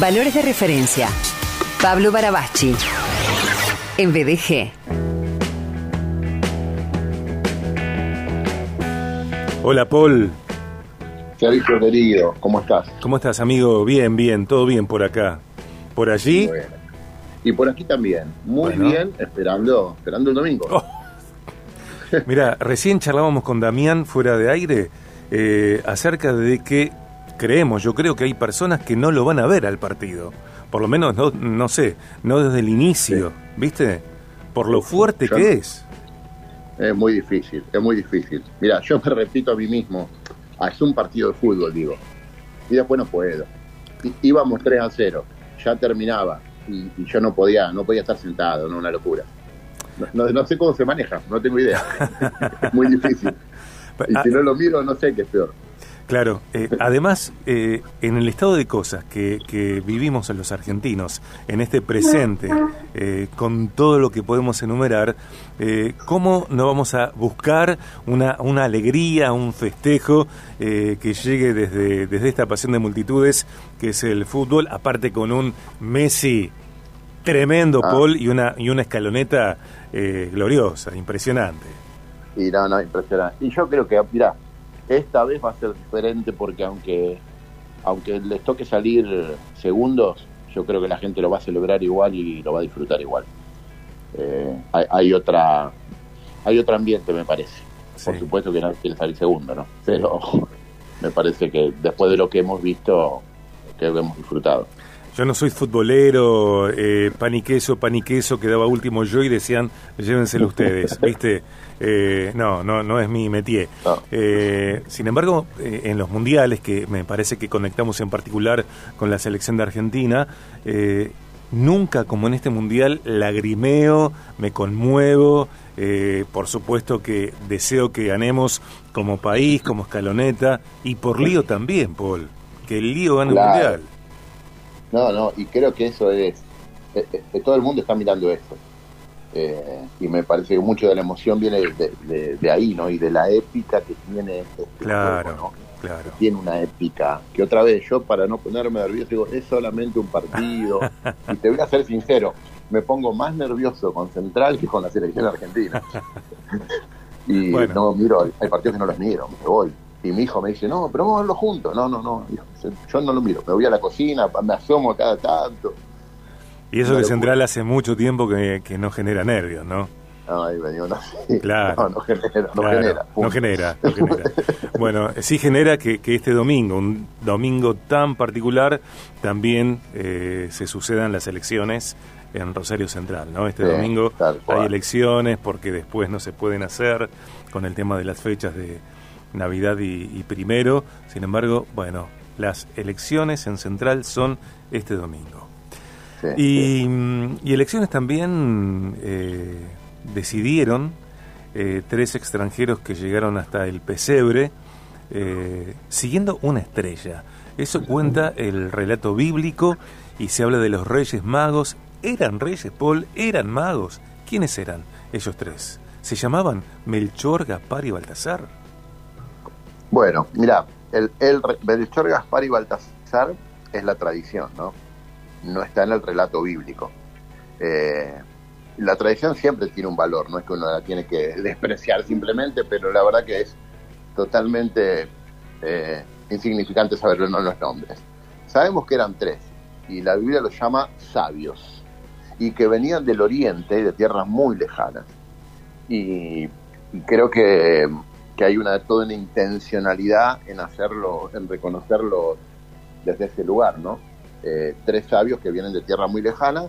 Valores de referencia. Pablo Barabachi. En BDG. Hola, Paul. Sergio querido, ¿cómo estás? ¿Cómo estás, amigo? Bien, bien, todo bien por acá. ¿Por allí? Bueno. Y por aquí también. Muy Bueno. bien, esperando, esperando el domingo. Oh. Mira, recién charlábamos con Damián fuera de aire eh, acerca de que creemos, yo creo que hay personas que no lo van a ver al partido. Por lo menos, no, no sé, no desde el inicio, ¿viste? Por lo fuerte Yo- que es. Es muy difícil, es muy difícil. Mira, yo me repito a mí mismo, "Ah, es un partido de fútbol, digo. Y después no puedo. I- íbamos 3 a 0, ya terminaba. Y, y yo no podía, no podía estar sentado, no una locura. No, no- no sé cómo se maneja, no tengo idea. es muy difícil. Y Ah, si no lo miro, no sé qué es peor. Claro, eh, además, eh, en el estado de cosas que, que vivimos en los argentinos, en este presente, eh, con todo lo que podemos enumerar, eh, ¿cómo no vamos a buscar una, una alegría, un festejo eh, que llegue desde, desde esta pasión de multitudes que es el fútbol, aparte con un Messi tremendo, Ah. Paul, y una, y una escaloneta eh, gloriosa, impresionante? Y no, no, impresionante. Y yo creo que, mira, esta vez va a ser diferente porque aunque aunque les toque salir segundos, yo creo que la gente lo va a celebrar igual y lo va a disfrutar igual. Eh, hay, hay otra hay otro ambiente, me parece. Por supuesto que nadie quiere salir segundo, ¿no? Pero me parece que después de lo que hemos visto, que hemos disfrutado. Yo no soy futbolero, eh, pan y queso, pan y queso, quedaba último yo y decían, llévenselo ustedes, ¿viste? Eh, no, no, no es mi métier. No. Eh, sin embargo, eh, en los mundiales, que me parece que conectamos en particular con la selección de Argentina, eh, nunca como en este mundial lagrimeo, me conmuevo, eh, por supuesto que deseo que ganemos como país, como escaloneta, y por lío también, Paul, que el lío gane Claro. el mundial. No, no, y creo que eso es, eh, eh, todo el mundo está mirando eso. Eh, y me parece que mucho de la emoción viene de, de- de ahí, ¿no? Y de la épica que tiene este Claro, juego, ¿no? claro. Tiene una épica. Que otra vez yo, para no ponerme nervioso, digo, es solamente un partido. y te voy a ser sincero, me pongo más nervioso con Central que con la selección argentina. y Bueno. no miro, hay partidos que no los miro, me voy. Y mi hijo me dice, no, pero vamos a verlo juntos. No, no, no, yo no lo miro. Me voy a la cocina, me asomo cada tanto. Y eso Una que. Central hace mucho tiempo que, que no genera nervios, ¿no? Ay, no, sí. Claro. no, no genera, no Claro, genera. no genera, no genera. Bueno, sí genera que, que este domingo, un domingo tan particular, también eh, se sucedan las elecciones en Rosario Central, ¿no? Este Sí, domingo hay elecciones porque después no se pueden hacer con el tema de las fechas de Navidad y, y primero. Sin embargo, bueno, las elecciones en Central son este domingo. Sí, Y, mm, y elecciones también eh, decidieron eh, tres extranjeros que llegaron hasta el pesebre eh, siguiendo una estrella. Eso cuenta el relato bíblico y se habla de los reyes magos. ¿Eran reyes, Paul? ¿Eran magos? ¿Quiénes eran ellos tres? ¿Se llamaban Melchor, Gaspar y Baltasar? Bueno, mira, el, el Gaspar y Baltasar es la tradición, ¿no? No está en el relato bíblico. Eh, la tradición siempre tiene un valor, no es que uno la tiene que despreciar simplemente, pero la verdad que es totalmente eh, insignificante saber los los nombres. Sabemos que eran tres, y la Biblia los llama sabios, y que venían del oriente, de tierras muy lejanas. Y creo que que hay una toda una intencionalidad en hacerlo, en reconocerlo desde ese lugar, ¿no? Eh, tres sabios que vienen de tierra muy lejana,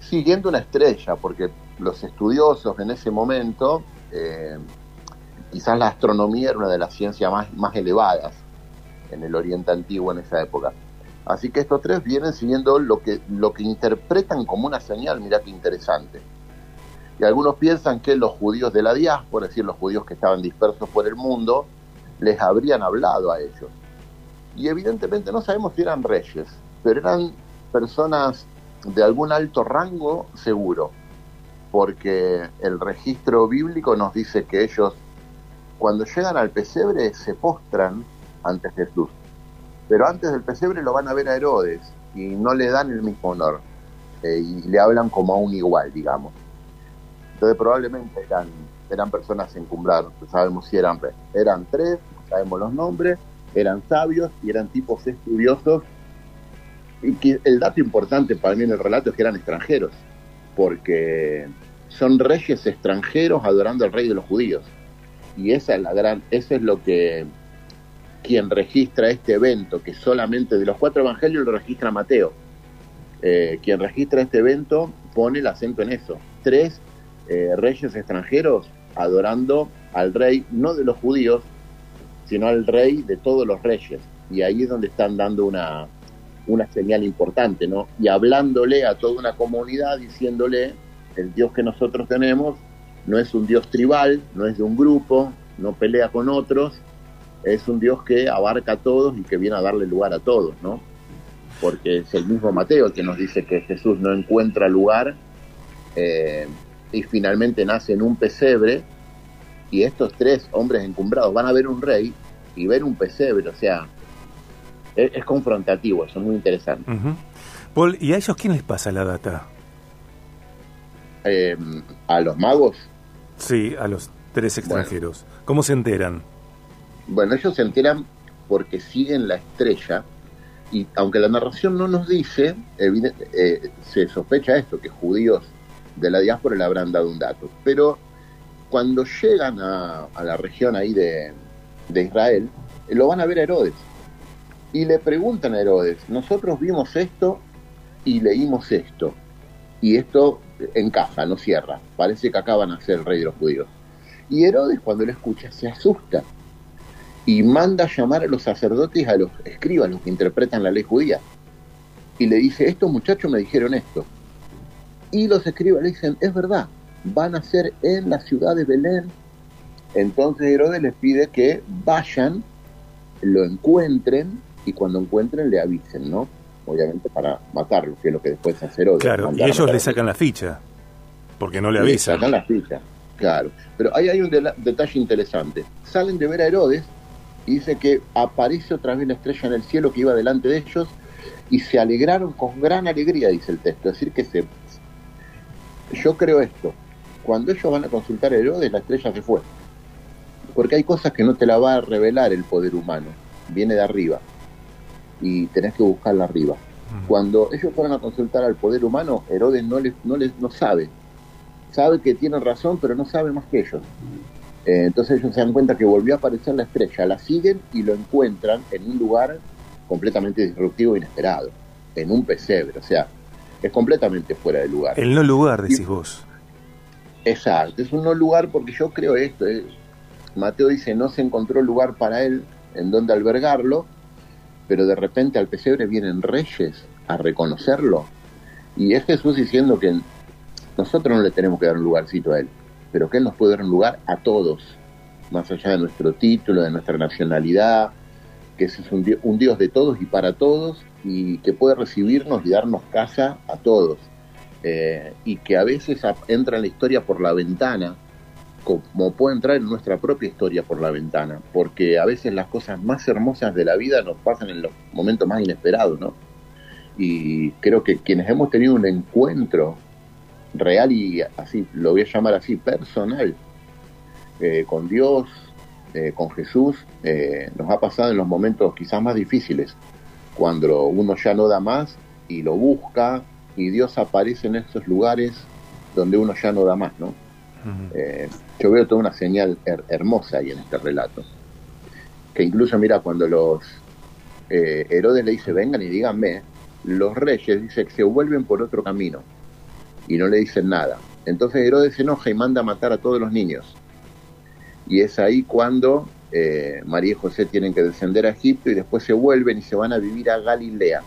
siguiendo una estrella, porque los estudiosos en ese momento, eh, quizás la astronomía era una de las ciencias más, más elevadas en el Oriente Antiguo en esa época. Así que estos tres vienen siguiendo lo que, lo que interpretan como una señal, mira qué interesante. Y algunos piensan que los judíos de la diáspora, es decir, los judíos que estaban dispersos por el mundo, les habrían hablado a ellos. Y evidentemente no sabemos si eran reyes, pero eran personas de algún alto rango seguro, porque el registro bíblico nos dice que ellos, cuando llegan al pesebre, se postran ante Jesús. Pero antes del pesebre lo van a ver a Herodes, y no le dan el mismo honor eh, y le hablan como a un igual, digamos. Entonces probablemente eran, eran personas encumbradas, sabemos si eran, eran tres, sabemos los nombres, eran sabios y eran tipos estudiosos. Y el dato importante para mí en el relato es que eran extranjeros, porque son reyes extranjeros adorando al rey de los judíos. Y esa es la gran, eso es lo que quien registra este evento, que solamente de los cuatro evangelios lo registra Mateo. Eh, quien registra este evento pone el acento en eso. Tres eh, reyes extranjeros adorando al rey, no de los judíos, sino al rey de todos los reyes. Y ahí es donde están dando una, una señal importante, ¿no? Y hablándole a toda una comunidad, diciéndole, el Dios que nosotros tenemos no es un Dios tribal, no es de un grupo, no pelea con otros, es un Dios que abarca a todos y que viene a darle lugar a todos, ¿no? Porque es el mismo Mateo que nos dice que Jesús no encuentra lugar eh, y finalmente nace en un pesebre y estos tres hombres encumbrados van a ver un rey y ver un pesebre, o sea, es, confrontativo, eso es muy interesante. Paul, ¿y a ellos quién les pasa la data? Eh, ¿A los magos? Sí, a los tres extranjeros. ¿Cómo se enteran? Bueno, ellos se enteran porque siguen la estrella y aunque la narración no nos dice, eh, se sospecha esto, que judíos de la diáspora le habrán dado un dato. Pero cuando llegan a, la región ahí de, Israel, lo van a ver a Herodes. Y le preguntan a Herodes, nosotros vimos esto y leímos esto. Y esto encaja, no cierra. Parece que acaban a ser el rey de los judíos. Y Herodes cuando lo escucha se asusta y manda llamar a los sacerdotes, a los escribas, los que interpretan la ley judía. Y le dice, estos muchachos me dijeron esto. Y los escribas le dicen, es verdad, van a ser en la ciudad de Belén. Entonces Herodes les pide que vayan, lo encuentren y cuando encuentren le avisen, ¿no? Obviamente para matarlo, que es lo que después hace Herodes. Claro, y ellos le sacan la ficha, porque no le avisan. Le sacan la ficha, claro. Pero ahí hay un detalle interesante. Salen de ver a Herodes y dice que aparece otra vez la estrella en el cielo que iba delante de ellos y se alegraron con gran alegría, dice el texto. Es decir, que se... Yo creo esto. Cuando ellos van a consultar a Herodes, la estrella se fue. Porque hay cosas que no te la va a revelar el poder humano. Viene de arriba. Y tenés que buscarla arriba. Cuando ellos fueron a consultar al poder humano, Herodes no les, no les no sabe. Sabe que tienen razón, pero no sabe más que ellos. Eh, entonces ellos se dan cuenta que volvió a aparecer la estrella, la siguen y lo encuentran en un lugar completamente disruptivo e inesperado, en un pesebre, o sea, es completamente fuera de lugar. El no lugar, decís vos. Exacto, es un no lugar porque yo creo esto. Eh, Mateo dice, no se encontró lugar para él en donde albergarlo, pero de repente al pesebre vienen reyes a reconocerlo. Y es Jesús diciendo que nosotros no le tenemos que dar un lugarcito a él pero que Él nos puede dar un lugar a todos, más allá de nuestro título, de nuestra nacionalidad, que es un, Dios de todos y para todos, y que puede recibirnos y darnos casa a todos. Eh, y que a veces entra en la historia por la ventana, como puede entrar en nuestra propia historia por la ventana, porque a veces las cosas más hermosas de la vida nos pasan en los momentos más inesperados, ¿no? Y creo que quienes hemos tenido un encuentro real y así, lo voy a llamar así, personal, eh, con Dios, eh, con Jesús, eh, nos ha pasado en los momentos quizás más difíciles, cuando uno ya no da más y lo busca y Dios aparece en esos lugares donde uno ya no da más, ¿no? yo veo toda una señal hermosa ahí en este relato, que incluso mira cuando los Herodes le dice vengan y díganme, los reyes dice que se vuelven por otro camino, y no le dicen nada. Entonces Herodes se enoja y manda a matar a todos los niños. Y es ahí cuando eh, María y José tienen que descender a Egipto y después se vuelven y se van a vivir a Galilea.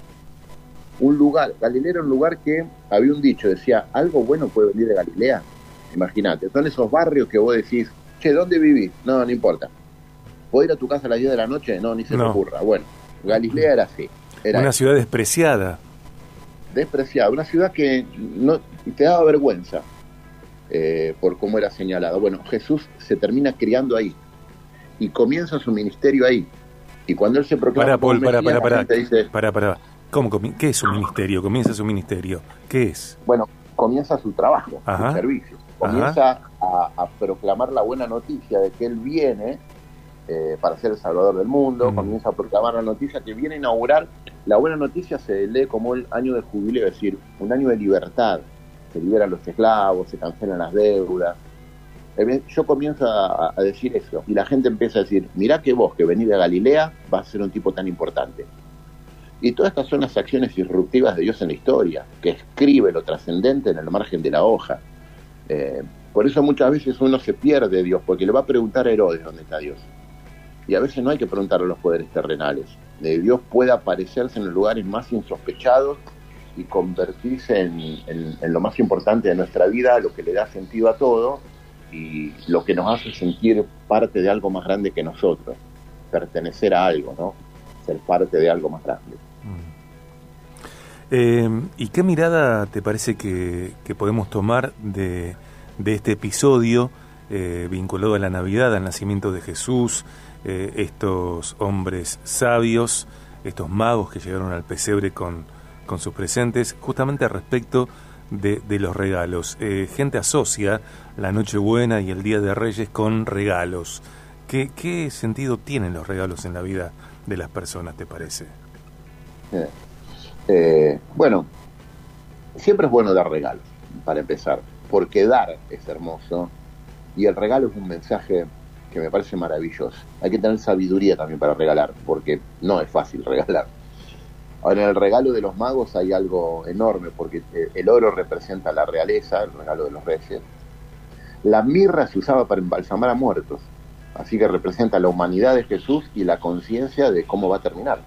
Un lugar, Galilea era un lugar que había un dicho, decía, algo bueno puede venir de Galilea. Imagínate, son esos barrios que vos decís, che, ¿dónde vivís? No, no importa. ¿Puedo ir a tu casa a las 10 de la noche? No, ni se me ocurra. Bueno, Galilea era así. Era una ciudad despreciada despreciada, una ciudad que no te daba vergüenza eh, por cómo era señalado. Bueno, Jesús se termina criando ahí y comienza su ministerio ahí. Y cuando él se proclama. Para, Paul, para, para, para, dice, para, para. ¿Cómo, ¿Qué es su ministerio? ¿Comienza su ministerio? ¿Qué es? Bueno, comienza su trabajo, su servicio. Comienza a, proclamar la buena noticia de que él viene eh, para ser el salvador del mundo. Mm. Comienza a proclamar la noticia que viene a inaugurar. La buena noticia se lee como el año de jubileo, es decir, un año de libertad. Se liberan los esclavos, se cancelan las deudas. Eh, yo comienzo a, decir eso y la gente empieza a decir, mirá que vos que venís de Galilea vas a ser un tipo tan importante. Y todas estas son las acciones disruptivas de Dios en la historia, que escribe lo trascendente en el margen de la hoja. Eh, por eso muchas veces uno se pierde de Dios, porque le va a preguntar a Herodes dónde está Dios. Y a veces no hay que preguntarle a los poderes terrenales. Dios puede aparecerse en los lugares más insospechados y convertirse en, lo más importante de nuestra vida, lo que le da sentido a todo y lo que nos hace sentir parte de algo más grande que nosotros, pertenecer a algo, ¿no? Ser parte de algo más grande. Eh, ¿Y qué mirada te parece que, podemos tomar de, este episodio eh, vinculado a la Navidad, al nacimiento de Jesús, eh, estos hombres sabios, estos magos que llegaron al pesebre con, con sus presentes, justamente respecto de, los regalos? gente asocia la Nochebuena y el Día de Reyes con regalos. ¿Qué, ¿Qué sentido tienen los regalos en la vida de las personas, te parece? Eh, bueno, siempre es bueno dar regalos, para empezar, porque dar es hermoso y el regalo es un mensaje que me parece maravilloso. Hay que tener sabiduría también para regalar, porque no es fácil regalar. Ahora, en el regalo de los magos hay algo enorme, porque eh, el oro representa la realeza, el regalo de los reyes. La mirra se usaba para embalsamar a muertos, así que representa la humanidad de Jesús y la conciencia de cómo va a terminar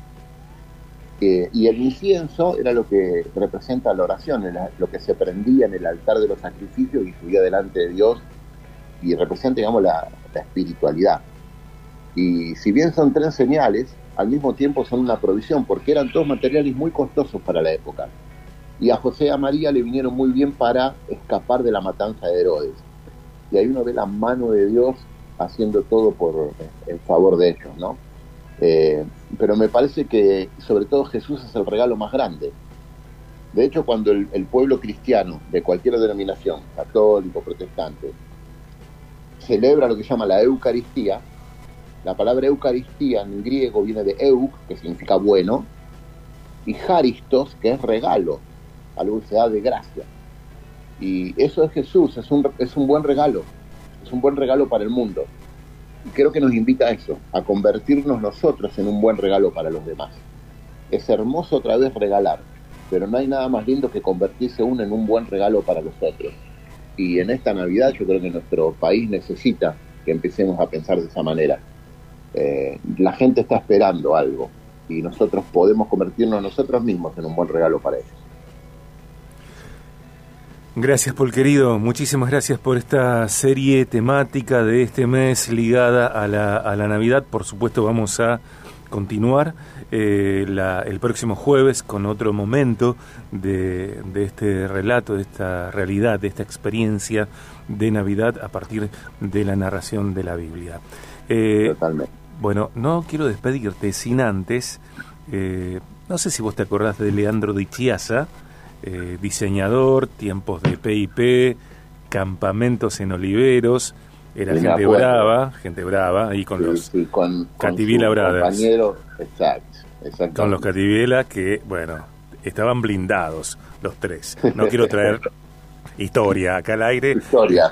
y el incienso era lo que representa la oración, lo que se prendía en el altar de los sacrificios y subía delante de Dios y representa, digamos, la, espiritualidad. Y si bien son tres señales, al mismo tiempo son una provisión, porque eran todos materiales muy costosos para la época. Y a José y a María le vinieron muy bien para escapar de la matanza de Herodes. Y ahí uno ve la mano de Dios haciendo todo por en favor de ellos, ¿no? Eh, pero me parece que sobre todo Jesús es el regalo más grande. De hecho, cuando el, pueblo cristiano de cualquier denominación, católico, protestante, celebra lo que se llama la Eucaristía, la palabra Eucaristía en griego viene de euk, que significa bueno, y haristos, que es regalo, algo que se da de gracia. Y eso es Jesús, es un, es un buen regalo, es un buen regalo para el mundo. Y creo que nos invita a eso, a convertirnos nosotros en un buen regalo para los demás. Es hermoso otra vez regalar, pero no hay nada más lindo que convertirse uno en un buen regalo para los otros. Y en esta Navidad yo creo que nuestro país necesita que empecemos a pensar de esa manera. Eh, la gente está esperando algo y nosotros podemos convertirnos nosotros mismos en un buen regalo para ellos. Gracias, Paul querido. Muchísimas gracias por esta serie temática de este mes ligada a la, a la Navidad. Por supuesto, vamos a continuar eh, el próximo jueves con otro momento de, este relato, de esta realidad, de esta experiencia de Navidad a partir de la narración de la Biblia. Eh, Totalmente. Bueno, no quiero despedirte sin antes, eh, no sé si vos te acordás de Leandro Di Chiasa, eh, diseñador, tiempos de PIP, campamentos en Oliveros, era gente brava, gente brava, ahí con los con, Brothers. exacto, Con los Cativila que, bueno, estaban blindados los tres. No quiero traer historia acá al aire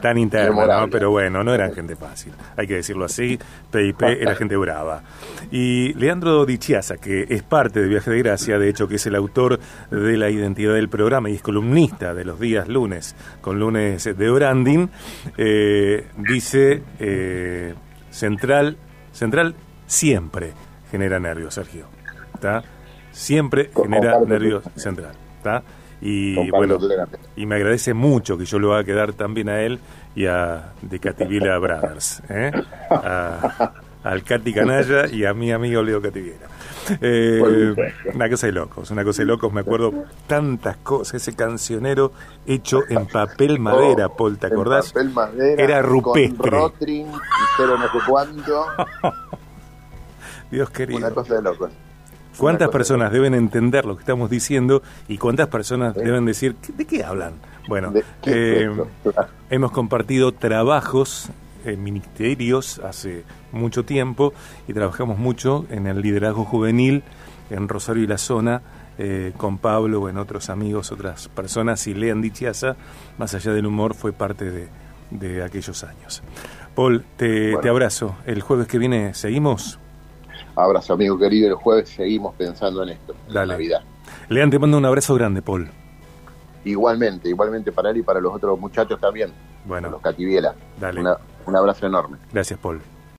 tan interna, pero bueno, no eran gente fácil, hay que decirlo así, PIP era gente brava. Y Leandro Dichiasa, que es parte de Viaje de Gracia, de hecho que es el autor de la identidad del programa y es columnista de los días lunes con lunes de branding, eh, dice eh, Central, Central siempre genera nervios, Sergio. ¿Está? Siempre genera nervios Central. ¿Está? Y bueno, y me agradece mucho que yo lo haga quedar también a él y a de Cativila Brothers, ¿eh? al Cati Canalla y a mi amigo Leo Cativila. Eh, una cosa de locos, una cosa de locos, me acuerdo tantas cosas, ese cancionero hecho en papel madera, oh, Paul, ¿te acordás? papel madera, Era rupestre. Con pero no sé cuánto. Dios querido. Una cosa de locos. ¿Cuántas personas deben entender lo que estamos diciendo y cuántas personas deben decir, ¿de qué hablan? Bueno, eh, hemos compartido trabajos en ministerios hace mucho tiempo y trabajamos mucho en el liderazgo juvenil en Rosario y la zona eh, con Pablo o en otros amigos, otras personas y Lean Dichiasa, más allá del humor, fue parte de, de aquellos años. Paul, te, te abrazo. El jueves que viene seguimos. Abrazo, amigo querido. El jueves seguimos pensando en esto, en la Navidad. Lean, te mando un abrazo grande, Paul. Igualmente, igualmente para él y para los otros muchachos también. Bueno. Los Cativiela. Dale. un abrazo enorme. Gracias, Paul.